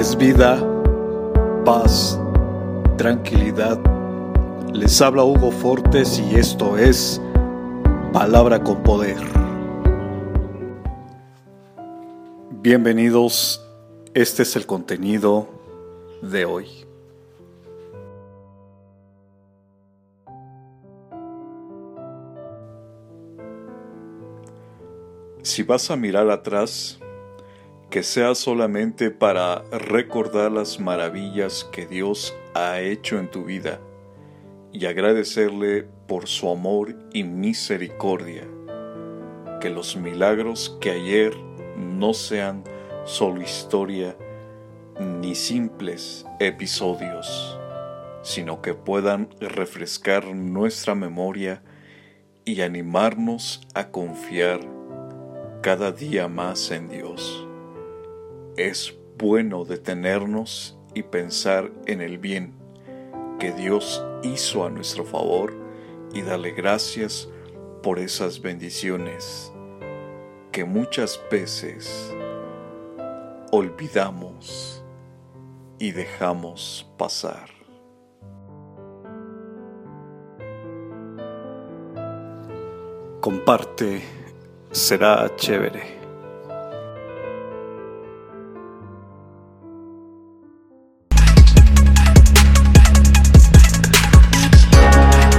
es vida, paz, tranquilidad. Les habla Hugo Fortes y esto es Palabra con Poder. Bienvenidos, este es el contenido de hoy. Si vas a mirar atrás, que sea solamente para recordar las maravillas que Dios ha hecho en tu vida y agradecerle por su amor y misericordia. Que los milagros que ayer no sean solo historia ni simples episodios, sino que puedan refrescar nuestra memoria y animarnos a confiar cada día más en Dios es bueno detenernos y pensar en el bien que Dios hizo a nuestro favor y darle gracias por esas bendiciones que muchas veces olvidamos y dejamos pasar. Comparte, será chévere.